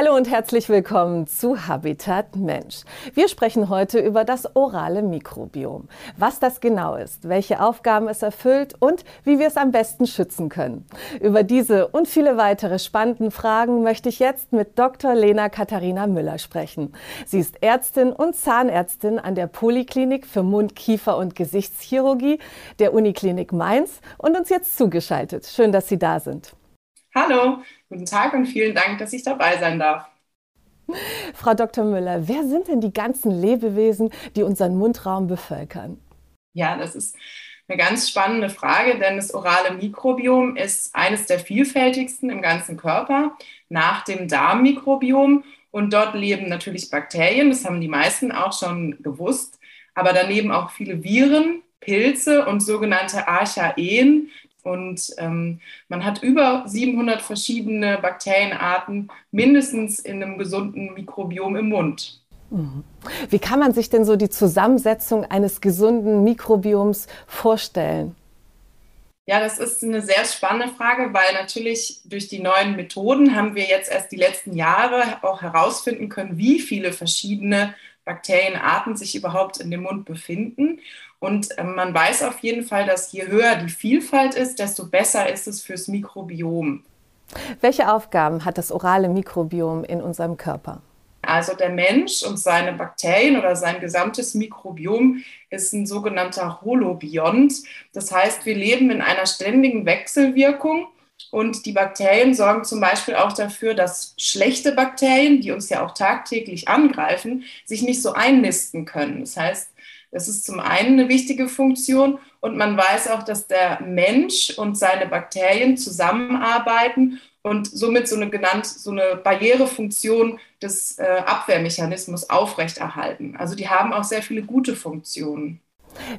Hallo und herzlich willkommen zu Habitat Mensch. Wir sprechen heute über das orale Mikrobiom. Was das genau ist, welche Aufgaben es erfüllt und wie wir es am besten schützen können. Über diese und viele weitere spannenden Fragen möchte ich jetzt mit Dr. Lena Katharina Müller sprechen. Sie ist Ärztin und Zahnärztin an der Poliklinik für Mund-, Kiefer- und Gesichtschirurgie der Uniklinik Mainz und uns jetzt zugeschaltet. Schön, dass Sie da sind. Hallo, guten Tag und vielen Dank, dass ich dabei sein darf. Frau Dr. Müller, wer sind denn die ganzen Lebewesen, die unseren Mundraum bevölkern? Ja, das ist eine ganz spannende Frage, denn das orale Mikrobiom ist eines der vielfältigsten im ganzen Körper nach dem Darmmikrobiom. Und dort leben natürlich Bakterien, das haben die meisten auch schon gewusst, aber daneben auch viele Viren, Pilze und sogenannte Archaeen. Und ähm, man hat über 700 verschiedene Bakterienarten mindestens in einem gesunden Mikrobiom im Mund. Mhm. Wie kann man sich denn so die Zusammensetzung eines gesunden Mikrobioms vorstellen? Ja, das ist eine sehr spannende Frage, weil natürlich durch die neuen Methoden haben wir jetzt erst die letzten Jahre auch herausfinden können, wie viele verschiedene Bakterienarten sich überhaupt in dem Mund befinden. Und ähm, man weiß auf jeden Fall, dass je höher die Vielfalt ist, desto besser ist es fürs Mikrobiom. Welche Aufgaben hat das orale Mikrobiom in unserem Körper? Also der Mensch und seine Bakterien oder sein gesamtes Mikrobiom ist ein sogenannter Holobiont. Das heißt, wir leben in einer ständigen Wechselwirkung und die Bakterien sorgen zum Beispiel auch dafür, dass schlechte Bakterien, die uns ja auch tagtäglich angreifen, sich nicht so einnisten können. Das heißt, das ist zum einen eine wichtige Funktion und man weiß auch, dass der Mensch und seine Bakterien zusammenarbeiten und somit so eine genannt so eine Barrierefunktion des äh, Abwehrmechanismus aufrechterhalten. Also die haben auch sehr viele gute Funktionen.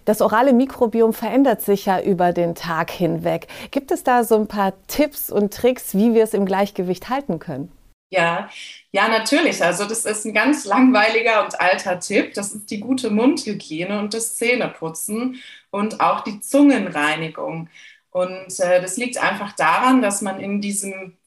Das orale Mikrobiom verändert sich ja über den Tag hinweg. Gibt es da so ein paar Tipps und Tricks, wie wir es im Gleichgewicht halten können? Ja, ja, natürlich. Also das ist ein ganz langweiliger und alter Tipp. Das ist die gute Mundhygiene und das Zähneputzen und auch die Zungenreinigung. Und äh, das liegt einfach daran, dass man in diesem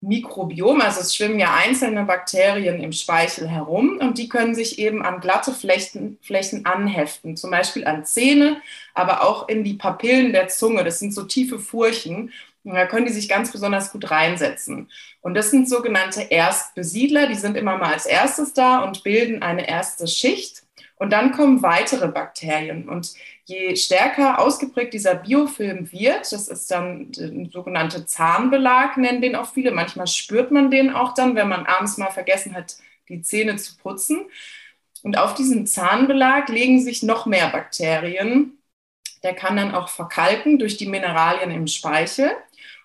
Mikrobiom, also es schwimmen ja einzelne Bakterien im Speichel herum und die können sich eben an glatte Flächen, Flächen anheften, zum Beispiel an Zähne, aber auch in die Papillen der Zunge. Das sind so tiefe Furchen. Und da können die sich ganz besonders gut reinsetzen. Und das sind sogenannte Erstbesiedler, die sind immer mal als erstes da und bilden eine erste Schicht. Und dann kommen weitere Bakterien. Und je stärker ausgeprägt dieser Biofilm wird, das ist dann der sogenannte Zahnbelag, nennen den auch viele. Manchmal spürt man den auch dann, wenn man abends mal vergessen hat, die Zähne zu putzen. Und auf diesem Zahnbelag legen sich noch mehr Bakterien. Der kann dann auch verkalken durch die Mineralien im Speichel.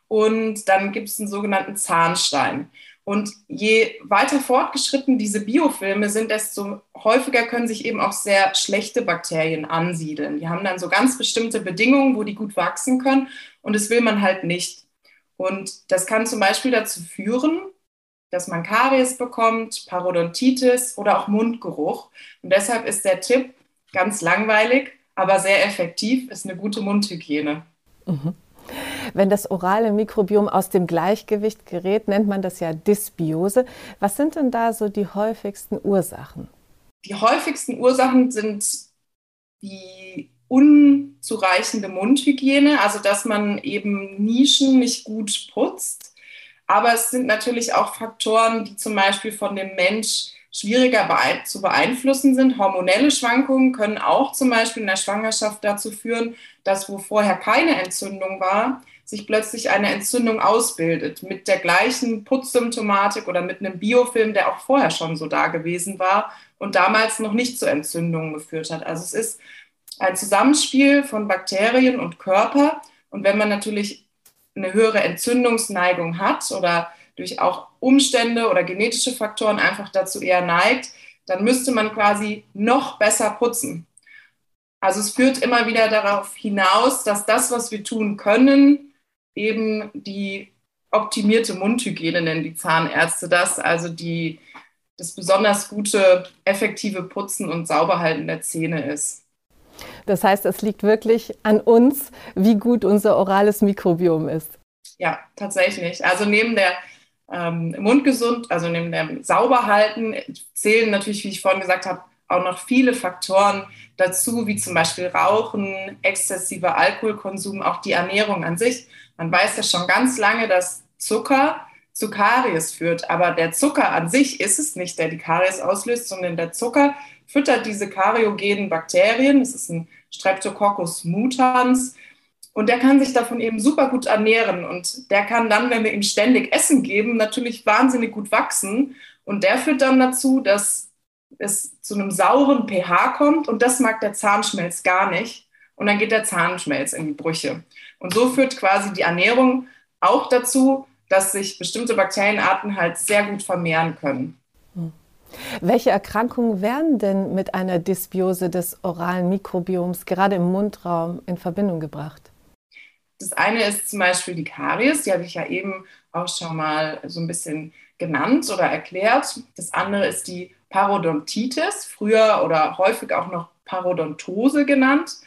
Und dann gibt es einen sogenannten Zahnstein. Und je weiter fortgeschritten diese Biofilme sind, desto häufiger können sich eben auch sehr schlechte Bakterien ansiedeln. Die haben dann so ganz bestimmte Bedingungen, wo die gut wachsen können. Und das will man halt nicht. Und das kann zum Beispiel dazu führen, dass man Karies bekommt, Parodontitis oder auch Mundgeruch. Und deshalb ist der Tipp ganz langweilig, aber sehr effektiv, ist eine gute Mundhygiene. Mhm. Wenn das orale Mikrobiom aus dem Gleichgewicht gerät, nennt man das ja Dysbiose. Was sind denn da so die häufigsten Ursachen? Die häufigsten Ursachen sind die unzureichende Mundhygiene, also dass man eben Nischen nicht gut putzt. Aber es sind natürlich auch Faktoren, die zum Beispiel von dem Mensch schwieriger zu beeinflussen sind. Hormonelle Schwankungen können auch zum Beispiel in der Schwangerschaft dazu führen, dass wo vorher keine Entzündung war, sich plötzlich eine Entzündung ausbildet mit der gleichen Putzsymptomatik oder mit einem Biofilm, der auch vorher schon so da gewesen war und damals noch nicht zu Entzündungen geführt hat. Also es ist ein Zusammenspiel von Bakterien und Körper. Und wenn man natürlich eine höhere Entzündungsneigung hat oder durch auch Umstände oder genetische Faktoren einfach dazu eher neigt, dann müsste man quasi noch besser putzen. Also es führt immer wieder darauf hinaus, dass das, was wir tun können, eben die optimierte Mundhygiene nennen die Zahnärzte das, also die, das besonders gute, effektive Putzen und Sauberhalten der Zähne ist. Das heißt, es liegt wirklich an uns, wie gut unser orales Mikrobiom ist. Ja, tatsächlich. Also neben der ähm, mundgesund, also neben dem Sauberhalten, zählen natürlich, wie ich vorhin gesagt habe, auch noch viele Faktoren dazu, wie zum Beispiel Rauchen, exzessiver Alkoholkonsum, auch die Ernährung an sich. Man weiß ja schon ganz lange, dass Zucker zu Karies führt, aber der Zucker an sich ist es nicht, der die Karies auslöst, sondern der Zucker füttert diese kariogenen Bakterien. Es ist ein Streptococcus mutans und der kann sich davon eben super gut ernähren und der kann dann, wenn wir ihm ständig Essen geben, natürlich wahnsinnig gut wachsen und der führt dann dazu, dass es zu einem sauren pH kommt und das mag der Zahnschmelz gar nicht. Und dann geht der Zahnschmelz in die Brüche. Und so führt quasi die Ernährung auch dazu, dass sich bestimmte Bakterienarten halt sehr gut vermehren können. Hm. Welche Erkrankungen werden denn mit einer Dysbiose des oralen Mikrobioms gerade im Mundraum in Verbindung gebracht? Das eine ist zum Beispiel die Karies, die habe ich ja eben auch schon mal so ein bisschen genannt oder erklärt. Das andere ist die Parodontitis, früher oder häufig auch noch Parodontose genannt.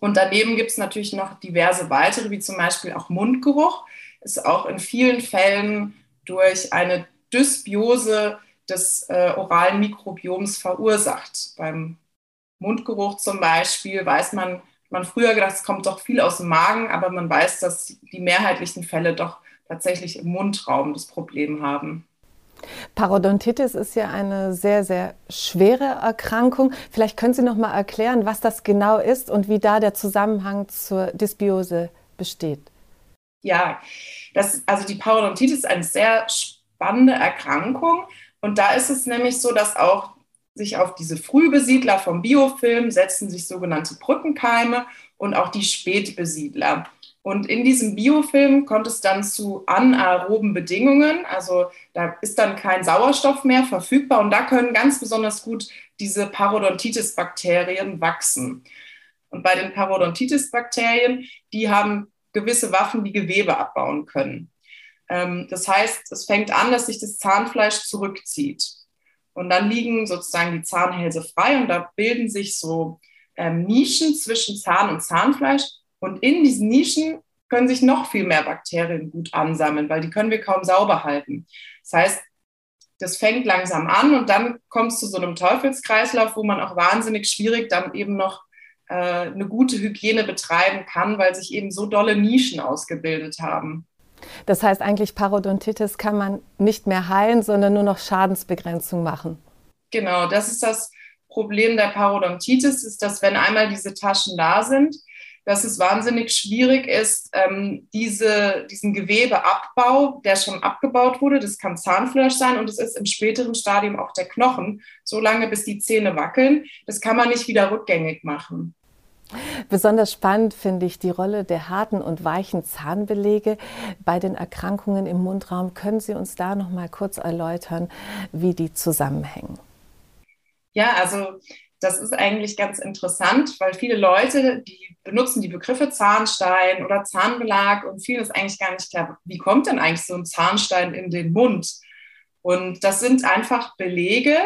Und daneben gibt es natürlich noch diverse weitere, wie zum Beispiel auch Mundgeruch, ist auch in vielen Fällen durch eine Dysbiose des äh, oralen Mikrobioms verursacht. Beim Mundgeruch zum Beispiel weiß man, man früher gedacht, es kommt doch viel aus dem Magen, aber man weiß, dass die mehrheitlichen Fälle doch tatsächlich im Mundraum das Problem haben. Parodontitis ist ja eine sehr, sehr schwere Erkrankung. Vielleicht können Sie noch mal erklären, was das genau ist und wie da der Zusammenhang zur Dysbiose besteht. Ja, das, also die Parodontitis ist eine sehr spannende Erkrankung. Und da ist es nämlich so, dass auch sich auf diese Frühbesiedler vom Biofilm setzen sich sogenannte Brückenkeime und auch die Spätbesiedler. Und in diesem Biofilm kommt es dann zu anaeroben Bedingungen. Also da ist dann kein Sauerstoff mehr verfügbar und da können ganz besonders gut diese Parodontitis-Bakterien wachsen. Und bei den Parodontitis-Bakterien, die haben gewisse Waffen, die Gewebe abbauen können. Ähm, das heißt, es fängt an, dass sich das Zahnfleisch zurückzieht. Und dann liegen sozusagen die Zahnhälse frei und da bilden sich so ähm, Nischen zwischen Zahn und Zahnfleisch. Und in diesen Nischen können sich noch viel mehr Bakterien gut ansammeln, weil die können wir kaum sauber halten. Das heißt, das fängt langsam an und dann kommt es zu so einem Teufelskreislauf, wo man auch wahnsinnig schwierig dann eben noch äh, eine gute Hygiene betreiben kann, weil sich eben so dolle Nischen ausgebildet haben. Das heißt eigentlich, Parodontitis kann man nicht mehr heilen, sondern nur noch Schadensbegrenzung machen. Genau, das ist das Problem der Parodontitis, ist, dass wenn einmal diese Taschen da sind, dass es wahnsinnig schwierig ist, ähm, diese, diesen Gewebeabbau, der schon abgebaut wurde, das kann Zahnfleisch sein und es ist im späteren Stadium auch der Knochen, so lange bis die Zähne wackeln, das kann man nicht wieder rückgängig machen. Besonders spannend finde ich die Rolle der harten und weichen Zahnbelege bei den Erkrankungen im Mundraum. Können Sie uns da noch mal kurz erläutern, wie die zusammenhängen? Ja, also das ist eigentlich ganz interessant, weil viele Leute, die benutzen die Begriffe Zahnstein oder Zahnbelag und vielen ist eigentlich gar nicht klar, wie kommt denn eigentlich so ein Zahnstein in den Mund? Und das sind einfach Belege,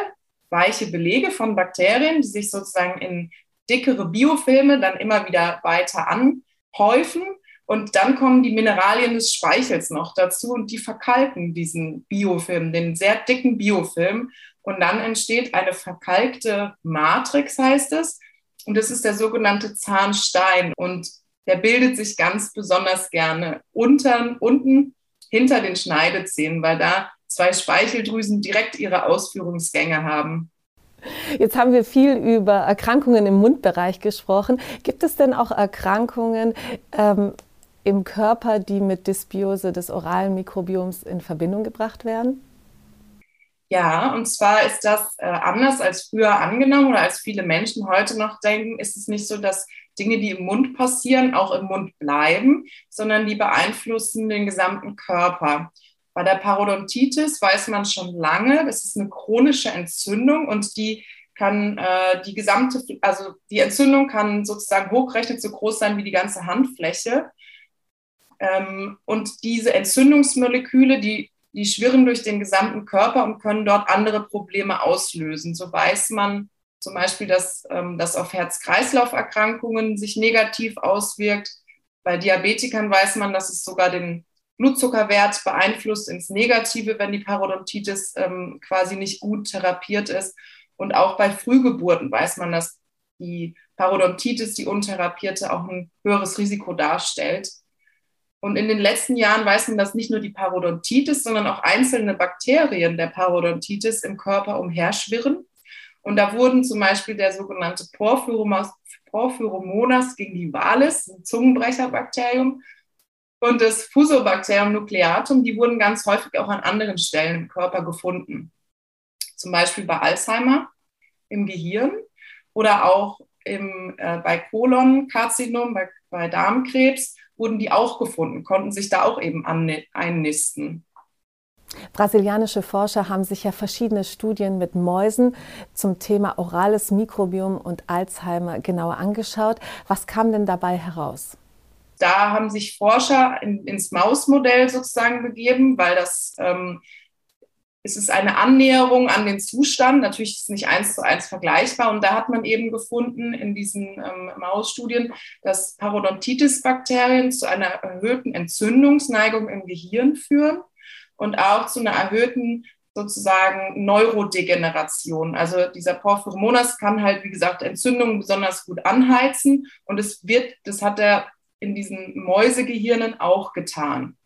weiche Belege von Bakterien, die sich sozusagen in dickere Biofilme dann immer wieder weiter anhäufen. Und dann kommen die Mineralien des Speichels noch dazu und die verkalken diesen Biofilm, den sehr dicken Biofilm. Und dann entsteht eine verkalkte Matrix, heißt es. Und das ist der sogenannte Zahnstein. Und der bildet sich ganz besonders gerne unten, unten hinter den Schneidezähnen, weil da zwei Speicheldrüsen direkt ihre Ausführungsgänge haben. Jetzt haben wir viel über Erkrankungen im Mundbereich gesprochen. Gibt es denn auch Erkrankungen ähm, im Körper, die mit Dysbiose des oralen Mikrobioms in Verbindung gebracht werden? Ja, und zwar ist das äh, anders als früher angenommen oder als viele Menschen heute noch denken, ist es nicht so, dass Dinge, die im Mund passieren, auch im Mund bleiben, sondern die beeinflussen den gesamten Körper. Bei der Parodontitis weiß man schon lange, das ist eine chronische Entzündung und die kann äh, die gesamte, also die Entzündung kann sozusagen hochgerechnet so groß sein wie die ganze Handfläche. Ähm, und diese Entzündungsmoleküle, die, die schwirren durch den gesamten Körper und können dort andere Probleme auslösen. So weiß man zum Beispiel, dass ähm, das auf Herz-Kreislauf-Erkrankungen sich negativ auswirkt. Bei Diabetikern weiß man, dass es sogar den Blutzuckerwert beeinflusst ins Negative, wenn die Parodontitis ähm, quasi nicht gut therapiert ist. Und auch bei Frühgeburten weiß man, dass die Parodontitis, die untherapierte, auch ein höheres Risiko darstellt. Und in den letzten Jahren weiß man, dass nicht nur die Parodontitis, sondern auch einzelne Bakterien der Parodontitis im Körper umherschwirren. Und da wurden zum Beispiel der sogenannte Porphyromonas, Porphyromonas gingivalis, ein Zungenbrecherbakterium, und das Fusobacterium nucleatum, die wurden ganz häufig auch an anderen Stellen im Körper gefunden. Zum Beispiel bei Alzheimer im Gehirn oder auch im, äh, bei Kolonkarzinom, bei, bei Darmkrebs wurden die auch gefunden, konnten sich da auch eben einnisten. Brasilianische Forscher haben sich ja verschiedene Studien mit Mäusen zum Thema orales Mikrobiom und Alzheimer genauer angeschaut. Was kam denn dabei heraus? Da haben sich Forscher in, ins Mausmodell sozusagen begeben, weil das ähm, es ist eine Annäherung an den Zustand. Natürlich ist es nicht eins zu eins vergleichbar. Und da hat man eben gefunden in diesen ähm, Mausstudien, dass Parodontitis-Bakterien zu einer erhöhten Entzündungsneigung im Gehirn führen und auch zu einer erhöhten sozusagen Neurodegeneration. Also dieser Porphyromonas kann halt, wie gesagt, Entzündungen besonders gut anheizen. Und es wird, das hat er in diesen Mäusegehirnen auch getan.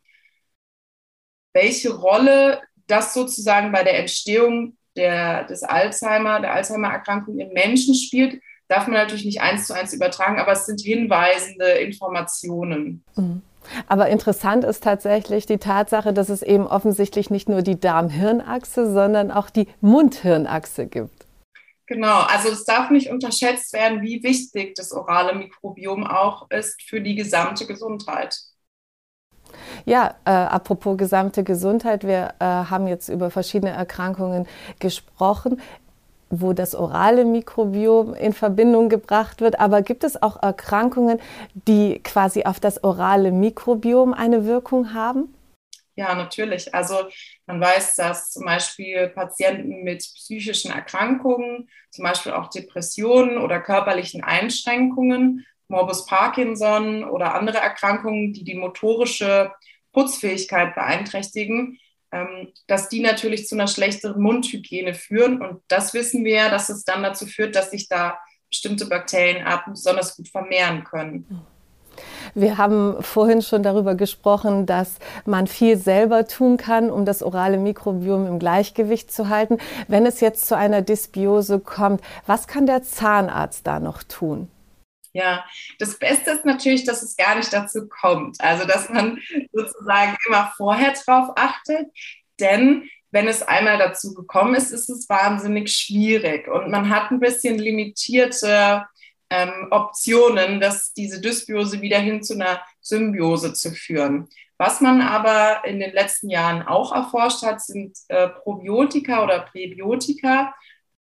Welche Rolle das sozusagen bei der Entstehung der, des Alzheimer, der Alzheimer-Erkrankung in Menschen spielt, darf man natürlich nicht eins zu eins übertragen, aber es sind hinweisende Informationen. Mhm. Aber interessant ist tatsächlich die Tatsache, dass es eben offensichtlich nicht nur die Darm-Hirn-Achse, sondern auch die Mund-Hirn-Achse gibt. Genau, also es darf nicht unterschätzt werden, wie wichtig das orale Mikrobiom auch ist für die gesamte Gesundheit. Ja, äh, apropos gesamte Gesundheit, wir äh, haben jetzt über verschiedene Erkrankungen gesprochen wo das orale Mikrobiom in Verbindung gebracht wird. Aber gibt es auch Erkrankungen, die quasi auf das orale Mikrobiom eine Wirkung haben? Ja, natürlich. Also man weiß, dass zum Beispiel Patienten mit psychischen Erkrankungen, zum Beispiel auch Depressionen oder körperlichen Einschränkungen, Morbus Parkinson oder andere Erkrankungen, die die motorische Putzfähigkeit beeinträchtigen, ähm, dass die natürlich zu einer schlechteren Mundhygiene führen. Und das wissen wir ja, dass es dann dazu führt, dass sich da bestimmte Bakterienarten besonders gut vermehren können. Wir haben vorhin schon darüber gesprochen, dass man viel selber tun kann, um das orale Mikrobiom im Gleichgewicht zu halten. Wenn es jetzt zu einer Dysbiose kommt, was kann der Zahnarzt da noch tun? Ja, das Beste ist natürlich, dass es gar nicht dazu kommt. Also, dass man sozusagen immer vorher drauf achtet. Denn wenn es einmal dazu gekommen ist, ist es wahnsinnig schwierig. Und man hat ein bisschen limitierte ähm, Optionen, dass diese Dysbiose wieder hin zu einer Symbiose zu führen. Was man aber in den letzten Jahren auch erforscht hat, sind äh, Probiotika oder Präbiotika.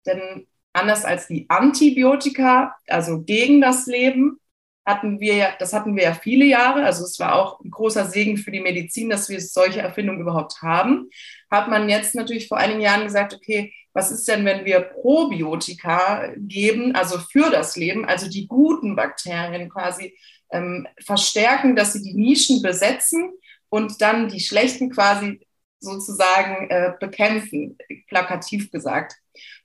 Denn anders als die Antibiotika, also gegen das Leben, hatten wir ja, das hatten wir ja viele Jahre, also es war auch ein großer Segen für die Medizin, dass wir solche Erfindungen überhaupt haben, hat man jetzt natürlich vor einigen Jahren gesagt, okay, was ist denn, wenn wir Probiotika geben, also für das Leben, also die guten Bakterien quasi ähm, verstärken, dass sie die Nischen besetzen und dann die schlechten quasi sozusagen äh, bekämpfen, plakativ gesagt.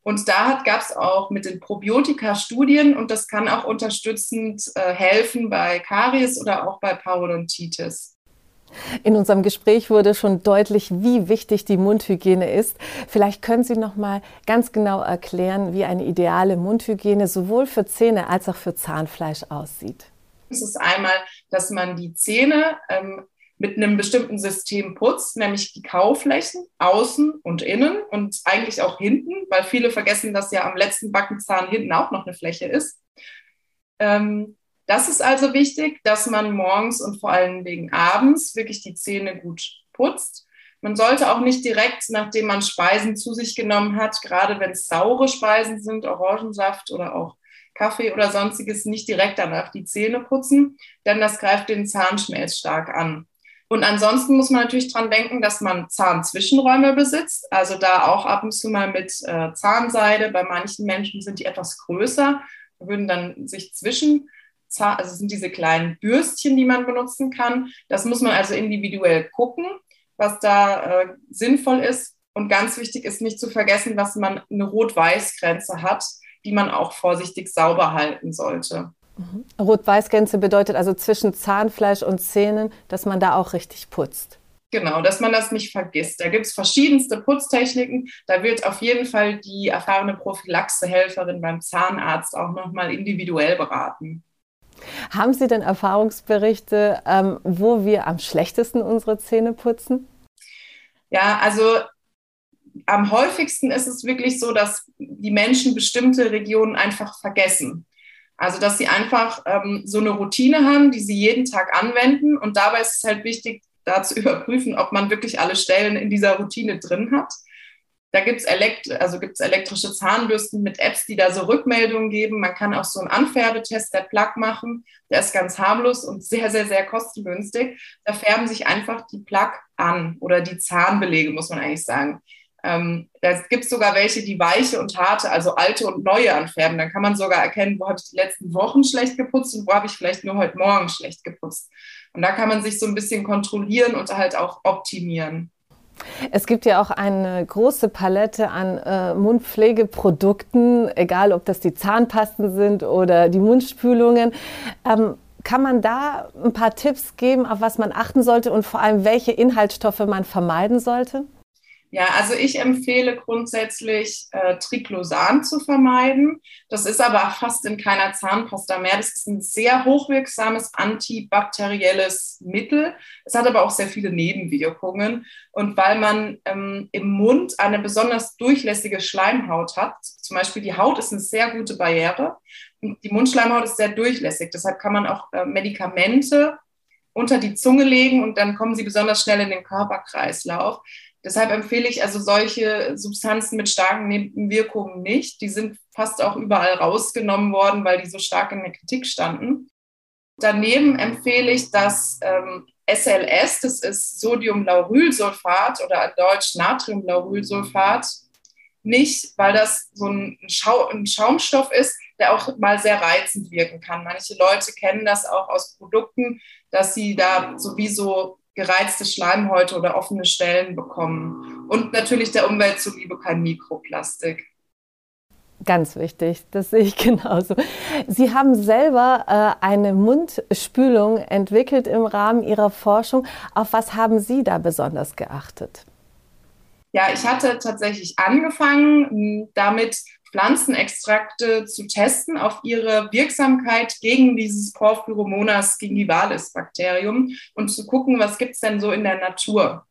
Und da gab es auch mit den Probiotika Studien und das kann auch unterstützend äh, helfen bei Karies oder auch bei Parodontitis. In unserem Gespräch wurde schon deutlich, wie wichtig die Mundhygiene ist. Vielleicht können Sie noch mal ganz genau erklären, wie eine ideale Mundhygiene sowohl für Zähne als auch für Zahnfleisch aussieht. Es ist einmal, dass man die Zähne ähm, mit einem bestimmten System putzt, nämlich die Kauflächen außen und innen und eigentlich auch hinten, weil viele vergessen, dass ja am letzten Backenzahn hinten auch noch eine Fläche ist. Ähm, das ist also wichtig, dass man morgens und vor allen Dingen abends wirklich die Zähne gut putzt. Man sollte auch nicht direkt, nachdem man Speisen zu sich genommen hat, gerade wenn es saure Speisen sind, Orangensaft oder auch Kaffee oder sonstiges, nicht direkt danach die Zähne putzen, denn das greift den Zahnschmelz stark an. Und ansonsten muss man natürlich dran denken, dass man Zahnzwischenräume besitzt. Also da auch ab und zu mal mit äh, Zahnseide. Bei manchen Menschen sind die etwas größer, würden dann sich zwischen also sind diese kleinen Bürstchen, die man benutzen kann. Das muss man also individuell gucken, was da äh, sinnvoll ist. Und ganz wichtig ist nicht zu vergessen, dass man eine Rot-Weiß-Grenze hat, die man auch vorsichtig sauber halten sollte. Mhm. Rot-Weiß-Grenze bedeutet also zwischen Zahnfleisch und Zähnen, dass man da auch richtig putzt. Genau, dass man das nicht vergisst. Da gibt es verschiedenste Putztechniken. Da wird auf jeden Fall die erfahrene Prophylaxehelferin beim Zahnarzt auch nochmal individuell beraten. Haben Sie denn Erfahrungsberichte, ähm, wo wir am schlechtesten unsere Zähne putzen? Ja, also am häufigsten ist es wirklich so, dass die Menschen bestimmte Regionen einfach vergessen. Also, dass sie einfach ähm, so eine Routine haben, die sie jeden Tag anwenden. Und dabei ist es halt wichtig, da zu überprüfen, ob man wirklich alle Stellen in dieser Routine drin hat. Da gibt es elekt also elektrische Zahnbürsten mit Apps, die da so Rückmeldungen geben. Man kann auch so einen Anfärbetest der Plug machen. Der ist ganz harmlos und sehr, sehr, sehr kostengünstig. Da färben sich einfach die Plug an oder die Zahnbelege, muss man eigentlich sagen. Ähm, da gibt es sogar welche, die weiche und harte, also alte und neue anfärben. Dann kann man sogar erkennen, wo habe ich die letzten Wochen schlecht geputzt und wo habe ich vielleicht nur heute Morgen schlecht geputzt. Und da kann man sich so ein bisschen kontrollieren und halt auch optimieren. Es gibt ja auch eine große Palette an äh, Mundpflegeprodukten, egal ob das die Zahnpasten sind oder die Mundspülungen. Ähm, kann man da ein paar Tipps geben, auf was man achten sollte und vor allem welche Inhaltsstoffe man vermeiden sollte? Ja, also ich empfehle grundsätzlich äh, Triclosan zu vermeiden. Das ist aber fast in keiner Zahnpasta mehr. Das ist ein sehr hochwirksames antibakterielles Mittel. Es hat aber auch sehr viele Nebenwirkungen. Und weil man ähm, im Mund eine besonders durchlässige Schleimhaut hat, zum Beispiel die Haut ist eine sehr gute Barriere und die Mundschleimhaut ist sehr durchlässig. Deshalb kann man auch äh, Medikamente unter die Zunge legen und dann kommen sie besonders schnell in den Körperkreislauf. Deshalb empfehle ich also solche Substanzen mit starken Nebenwirkungen nicht. Die sind fast auch überall rausgenommen worden, weil die so stark in der Kritik standen. Daneben empfehle ich das ähm, SLS, das ist Sodiumlaurylsulfat oder Deutsch Natriumlaurylsulfat, nicht, weil das so ein, Schau ein Schaumstoff ist, der auch mal sehr reizend wirken kann. Manche Leute kennen das auch aus Produkten, dass sie da sowieso gereizte Schleimhäute oder offene Stellen bekommen. Und natürlich der Umwelt zuliebe kein Mikroplastik. Ganz wichtig, das sehe ich genauso. Sie haben selber äh, eine Mundspülung entwickelt im Rahmen Ihrer Forschung. Auf was haben Sie da besonders geachtet? Ja, ich hatte tatsächlich angefangen, damit Pflanzenextrakte zu testen auf ihre Wirksamkeit gegen dieses Porphyromonas gingivalis-Bakterium und zu gucken, was gibt es denn so in der Natur.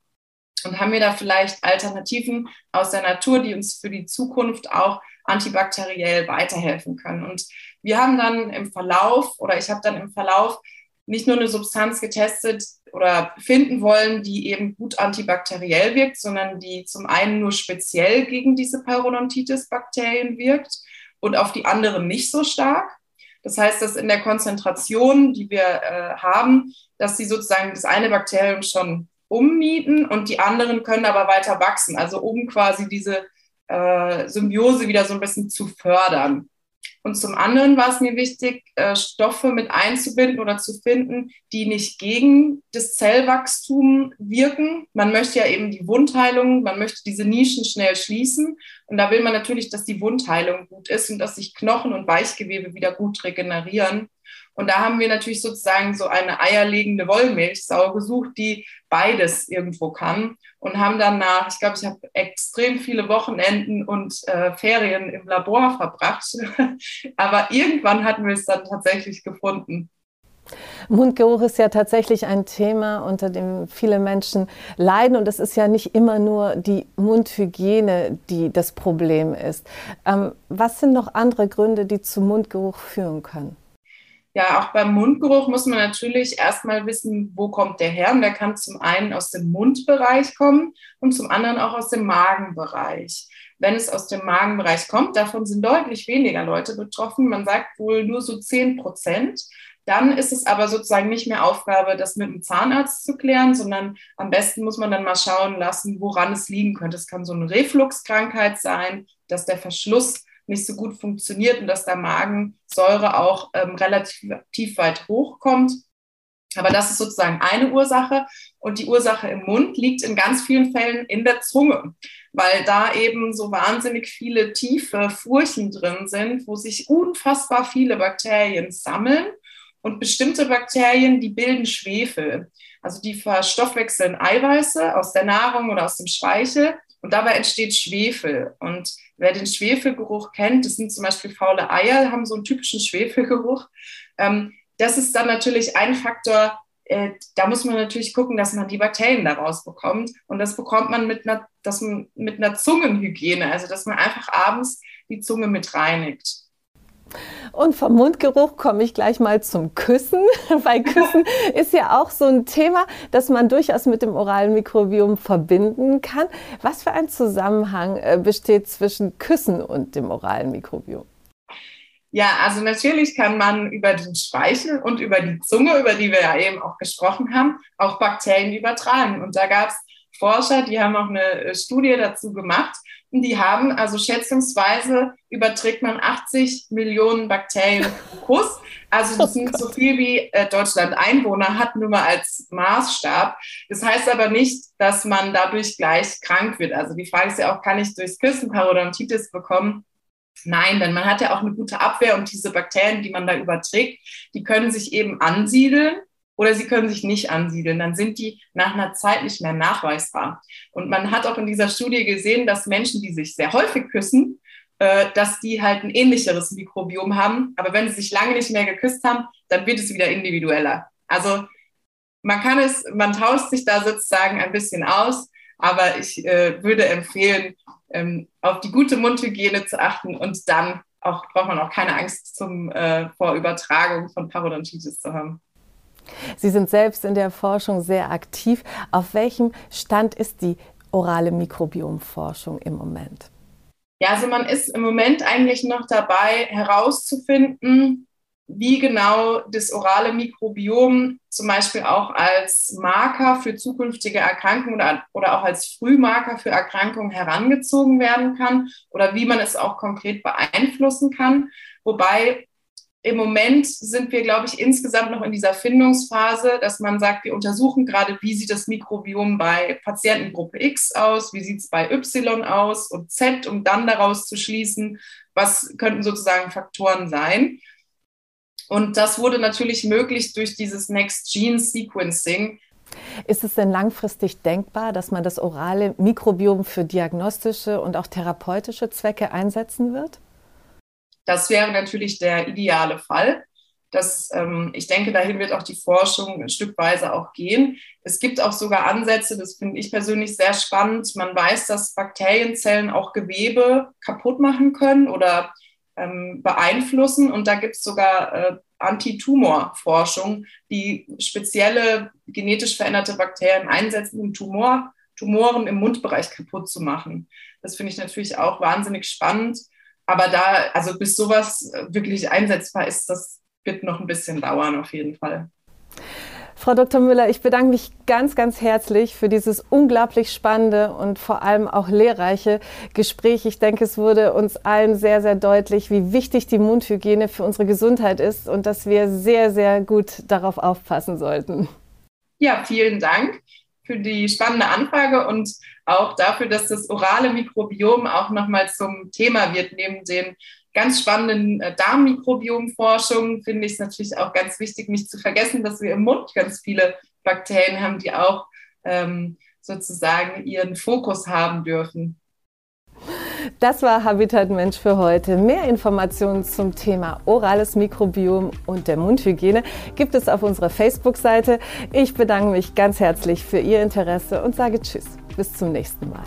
Und haben wir da vielleicht Alternativen aus der Natur, die uns für die Zukunft auch antibakteriell weiterhelfen können. Und wir haben dann im Verlauf oder ich habe dann im Verlauf nicht nur eine Substanz getestet oder finden wollen, die eben gut antibakteriell wirkt, sondern die zum einen nur speziell gegen diese Parodontitis-Bakterien wirkt und auf die anderen nicht so stark. Das heißt, dass in der Konzentration, die wir äh, haben, dass sie sozusagen das eine Bakterium schon ummieten und die anderen können aber weiter wachsen. Also um quasi diese äh, Symbiose wieder so ein bisschen zu fördern. Und zum anderen war es mir wichtig, äh, Stoffe mit einzubinden oder zu finden, die nicht gegen das Zellwachstum wirken. Man möchte ja eben die Wundheilung, man möchte diese Nischen schnell schließen. Und da will man natürlich, dass die Wundheilung gut ist und dass sich Knochen und Weichgewebe wieder gut regenerieren. Und da haben wir natürlich sozusagen so eine eierlegende Wollmilchsau gesucht, die beides irgendwo kann und haben dann nach, ich glaube, ich habe extrem viele Wochenenden und äh, Ferien im Labor verbracht. Aber irgendwann hatten wir es dann tatsächlich gefunden. Mundgeruch ist ja tatsächlich ein Thema, unter dem viele Menschen leiden. Und es ist ja nicht immer nur die Mundhygiene, die das Problem ist. Ähm, was sind noch andere Gründe, die zu Mundgeruch führen können? Ja, auch beim Mundgeruch muss man natürlich erstmal wissen, wo kommt der her. Und der kann zum einen aus dem Mundbereich kommen und zum anderen auch aus dem Magenbereich. Wenn es aus dem Magenbereich kommt, davon sind deutlich weniger Leute betroffen. Man sagt wohl nur so 10 Prozent. Dann ist es aber sozusagen nicht mehr Aufgabe, das mit dem Zahnarzt zu klären, sondern am besten muss man dann mal schauen lassen, woran es liegen könnte. Es kann so eine Refluxkrankheit sein, dass der Verschluss nicht so gut funktioniert und dass da Magensäure auch ähm, relativ weit hochkommt. Aber das ist sozusagen eine Ursache. Und die Ursache im Mund liegt in ganz vielen Fällen in der Zunge, weil da eben so wahnsinnig viele tiefe Furchen drin sind, wo sich unfassbar viele Bakterien sammeln. Und bestimmte Bakterien, die bilden Schwefel. Also die verstoffwechseln Eiweiße aus der Nahrung oder aus dem Speichel. Und dabei entsteht Schwefel. Und wer den Schwefelgeruch kennt, das sind zum Beispiel faule Eier, haben so einen typischen Schwefelgeruch. Ähm, das ist dann natürlich ein Faktor, äh, da muss man natürlich gucken, dass man die Bakterien daraus bekommt. Und das bekommt man mit einer, das, mit einer Zungenhygiene, also dass man einfach abends die Zunge mit reinigt. Und vom Mundgeruch komme ich gleich mal zum Küssen, weil Küssen ist ja auch so ein Thema, das man durchaus mit dem oralen Mikrobiom verbinden kann. Was für ein Zusammenhang äh, besteht zwischen Küssen und dem oralen Mikrobiom? Ja, also natürlich kann man über den Speichel und über die Zunge, über die wir ja eben auch gesprochen haben, auch Bakterien übertragen. Und da gab es Forscher, die haben auch eine äh, Studie dazu gemacht. Und die haben, also schätzungsweise überträgt man 80 Millionen Bakterien pro Kuss. Also das sind so viel wie äh, Deutschland Einwohner hat, nur mal als Maßstab. Das heißt aber nicht, dass man dadurch gleich krank wird. Also die Frage ist ja auch, kann ich durchs Küssen Parodontitis bekommen? Nein, denn man hat ja auch eine gute Abwehr und diese Bakterien, die man da überträgt, die können sich eben ansiedeln oder sie können sich nicht ansiedeln. Dann sind die nach einer Zeit nicht mehr nachweisbar. Und man hat auch in dieser Studie gesehen, dass Menschen, die sich sehr häufig küssen, äh, dass die halt ein ähnlicheres Mikrobiom haben. Aber wenn sie sich lange nicht mehr geküsst haben, dann wird es wieder individueller. Also man kann es, man tauscht sich da sozusagen ein bisschen aus, aber ich äh, würde empfehlen, ähm, auf die gute Mundhygiene zu achten und dann auch, braucht man auch keine Angst zum, äh, vor Übertragung von Parodontitis zu haben. Sie sind selbst in der Forschung sehr aktiv. Auf welchem Stand ist die orale Mikrobiomforschung im Moment? Ja, also man ist im Moment eigentlich noch dabei herauszufinden, wie genau das orale Mikrobiom zum Beispiel auch als Marker für zukünftige Erkrankungen oder, oder auch als Frühmarker für Erkrankungen herangezogen werden kann oder wie man es auch konkret beeinflussen kann. Wobei im Moment sind wir, glaube ich, insgesamt noch in dieser Findungsphase, dass man sagt, wir untersuchen gerade, wie sieht das Mikrobiom bei Patientengruppe X aus, wie sieht es bei Y aus und Z, um dann daraus zu schließen, was könnten sozusagen Faktoren sein. Und das wurde natürlich möglich durch dieses Next Gene Sequencing. Ist es denn langfristig denkbar, dass man das orale Mikrobiom für diagnostische und auch therapeutische Zwecke einsetzen wird? Das wäre natürlich der ideale Fall. Das, ähm, ich denke, dahin wird auch die Forschung stückweise auch gehen. Es gibt auch sogar Ansätze, das finde ich persönlich sehr spannend. Man weiß, dass Bakterienzellen auch Gewebe kaputt machen können oder ähm, beeinflussen. Und da gibt es sogar äh, Antitumorforschung, die spezielle genetisch veränderte Bakterien einsetzen, um Tumor, Tumoren im Mundbereich kaputt zu machen. Das finde ich natürlich auch wahnsinnig spannend. Aber da, also bis sowas wirklich einsetzbar ist, das wird noch ein bisschen dauern auf jeden Fall. Frau Dr. Müller, ich bedanke mich ganz, ganz herzlich für dieses unglaublich spannende und vor allem auch lehrreiche Gespräch. Ich denke, es wurde uns allen sehr, sehr deutlich, wie wichtig die Mundhygiene für unsere Gesundheit ist und dass wir sehr, sehr gut darauf aufpassen sollten. Ja, vielen Dank für die spannende Anfrage und auch dafür, dass das orale Mikrobiom auch nochmal zum Thema wird. Neben den ganz spannenden äh, Darmmikrobiomforschung finde ich es natürlich auch ganz wichtig, nicht zu vergessen, dass wir im Mund ganz viele Bakterien haben, die auch ähm, sozusagen ihren Fokus haben dürfen. Das war Habitat Mensch für heute. Mehr Informationen zum Thema orales Mikrobiom und der Mundhygiene gibt es auf unserer Facebook-Seite. Ich bedanke mich ganz herzlich für Ihr Interesse und sage Tschüss. Bis zum nächsten Mal.